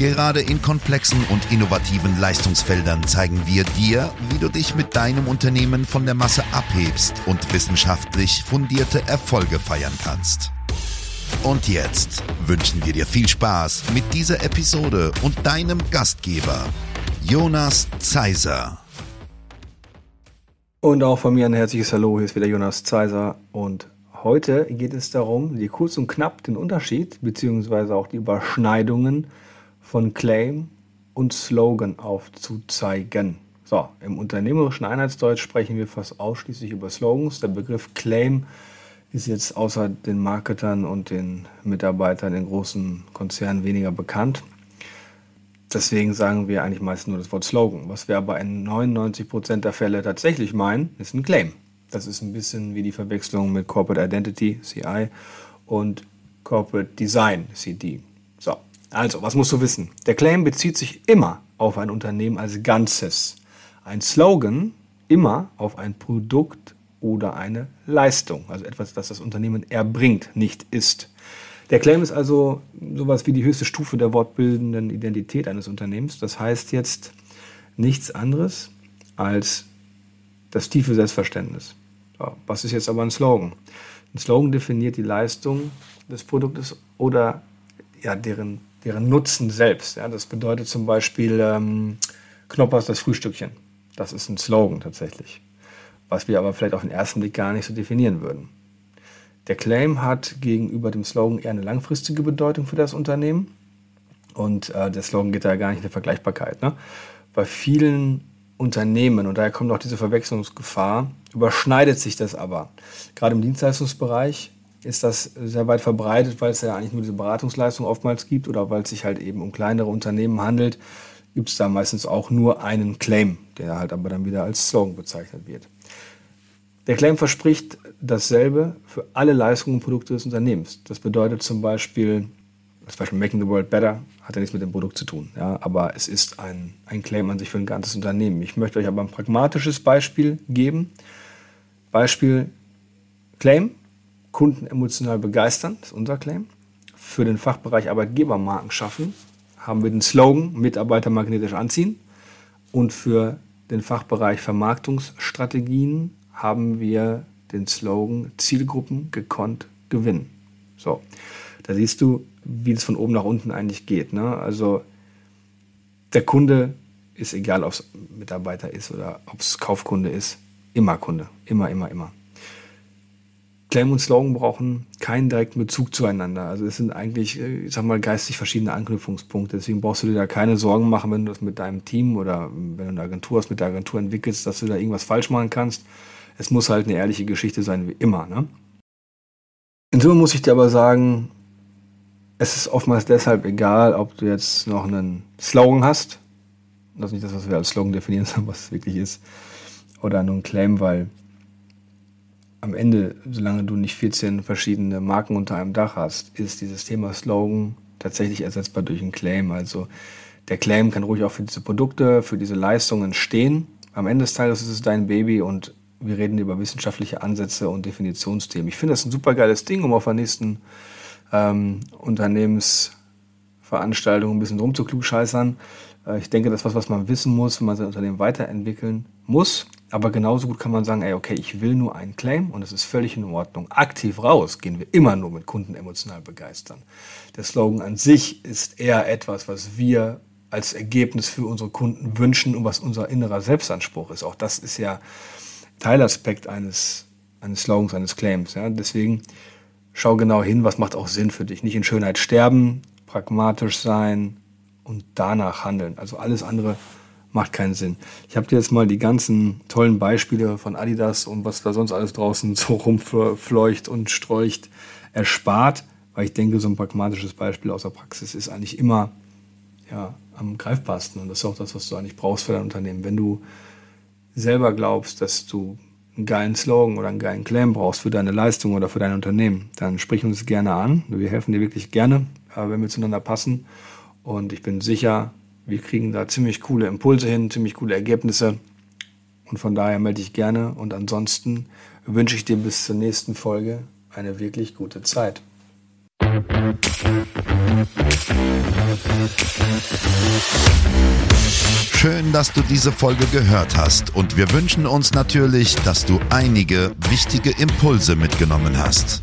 Gerade in komplexen und innovativen Leistungsfeldern zeigen wir dir, wie du dich mit deinem Unternehmen von der Masse abhebst und wissenschaftlich fundierte Erfolge feiern kannst. Und jetzt wünschen wir dir viel Spaß mit dieser Episode und deinem Gastgeber, Jonas Zeiser. Und auch von mir ein herzliches Hallo, hier ist wieder Jonas Zeiser und heute geht es darum, dir kurz und knapp den Unterschied bzw. auch die Überschneidungen von Claim und Slogan aufzuzeigen. So, im unternehmerischen Einheitsdeutsch sprechen wir fast ausschließlich über Slogans. Der Begriff Claim ist jetzt außer den Marketern und den Mitarbeitern in großen Konzernen weniger bekannt. Deswegen sagen wir eigentlich meist nur das Wort Slogan. Was wir aber in 99% der Fälle tatsächlich meinen, ist ein Claim. Das ist ein bisschen wie die Verwechslung mit Corporate Identity, CI, und Corporate Design, CD. So, also, was musst du wissen? Der Claim bezieht sich immer auf ein Unternehmen als Ganzes. Ein Slogan immer auf ein Produkt oder eine Leistung, also etwas, das das Unternehmen erbringt, nicht ist. Der Claim ist also sowas wie die höchste Stufe der wortbildenden Identität eines Unternehmens. Das heißt jetzt nichts anderes als das tiefe Selbstverständnis. So, was ist jetzt aber ein Slogan? Ein Slogan definiert die Leistung des Produktes oder ja, deren deren Nutzen selbst. Ja, das bedeutet zum Beispiel ähm, Knoppers das Frühstückchen. Das ist ein Slogan tatsächlich, was wir aber vielleicht auf den ersten Blick gar nicht so definieren würden. Der Claim hat gegenüber dem Slogan eher eine langfristige Bedeutung für das Unternehmen und äh, der Slogan geht da gar nicht in der Vergleichbarkeit. Ne? Bei vielen Unternehmen, und daher kommt auch diese Verwechslungsgefahr, überschneidet sich das aber. Gerade im Dienstleistungsbereich ist das sehr weit verbreitet, weil es ja eigentlich nur diese Beratungsleistung oftmals gibt oder weil es sich halt eben um kleinere Unternehmen handelt, gibt es da meistens auch nur einen Claim, der halt aber dann wieder als Slogan bezeichnet wird. Der Claim verspricht dasselbe für alle Leistungen und Produkte des Unternehmens. Das bedeutet zum Beispiel, zum Beispiel Making the World Better hat ja nichts mit dem Produkt zu tun, ja, aber es ist ein, ein Claim an sich für ein ganzes Unternehmen. Ich möchte euch aber ein pragmatisches Beispiel geben. Beispiel Claim, Kunden emotional begeistern, das ist unser Claim. Für den Fachbereich Arbeitgebermarken schaffen haben wir den Slogan Mitarbeiter magnetisch anziehen. Und für den Fachbereich Vermarktungsstrategien haben wir den Slogan Zielgruppen gekonnt gewinnen. So, da siehst du, wie es von oben nach unten eigentlich geht. Ne? Also der Kunde ist egal, ob es Mitarbeiter ist oder ob es Kaufkunde ist, immer Kunde, immer, immer, immer. Claim und Slogan brauchen keinen direkten Bezug zueinander. Also es sind eigentlich, äh, ich sag mal, geistig verschiedene Anknüpfungspunkte. Deswegen brauchst du dir da keine Sorgen machen, wenn du das mit deinem Team oder wenn du eine Agentur hast, mit der Agentur entwickelst, dass du da irgendwas falsch machen kannst. Es muss halt eine ehrliche Geschichte sein, wie immer. Ne? In Summe muss ich dir aber sagen, es ist oftmals deshalb egal, ob du jetzt noch einen Slogan hast. Das ist nicht das, was wir als Slogan definieren, sondern was es wirklich ist. Oder nur einen Claim, weil am Ende, solange du nicht 14 verschiedene Marken unter einem Dach hast, ist dieses Thema Slogan tatsächlich ersetzbar durch einen Claim. Also der Claim kann ruhig auch für diese Produkte, für diese Leistungen stehen. Am Ende des Tages ist es dein Baby und wir reden über wissenschaftliche Ansätze und Definitionsthemen. Ich finde das ein super geiles Ding, um auf der nächsten ähm, Unternehmensveranstaltung ein bisschen rumzuklugscheißern. Äh, ich denke, das ist was, was man wissen muss, wenn man sein Unternehmen weiterentwickeln muss. Aber genauso gut kann man sagen, ey, okay, ich will nur einen Claim und es ist völlig in Ordnung. Aktiv raus gehen wir immer nur mit Kunden emotional begeistern. Der Slogan an sich ist eher etwas, was wir als Ergebnis für unsere Kunden wünschen und was unser innerer Selbstanspruch ist. Auch das ist ja Teilaspekt eines, eines Slogans, eines Claims. Ja? Deswegen schau genau hin, was macht auch Sinn für dich. Nicht in Schönheit sterben, pragmatisch sein und danach handeln. Also alles andere macht keinen Sinn. Ich habe dir jetzt mal die ganzen tollen Beispiele von Adidas und was da sonst alles draußen so rumfleucht und streucht erspart, weil ich denke, so ein pragmatisches Beispiel aus der Praxis ist eigentlich immer ja, am greifbarsten und das ist auch das, was du eigentlich brauchst für dein Unternehmen. Wenn du selber glaubst, dass du einen geilen Slogan oder einen geilen Claim brauchst für deine Leistung oder für dein Unternehmen, dann sprich uns gerne an. Wir helfen dir wirklich gerne, äh, wenn wir zueinander passen. Und ich bin sicher, wir kriegen da ziemlich coole Impulse hin, ziemlich coole Ergebnisse. Und von daher melde ich gerne. Und ansonsten wünsche ich dir bis zur nächsten Folge eine wirklich gute Zeit. Schön, dass du diese Folge gehört hast und wir wünschen uns natürlich, dass du einige wichtige Impulse mitgenommen hast.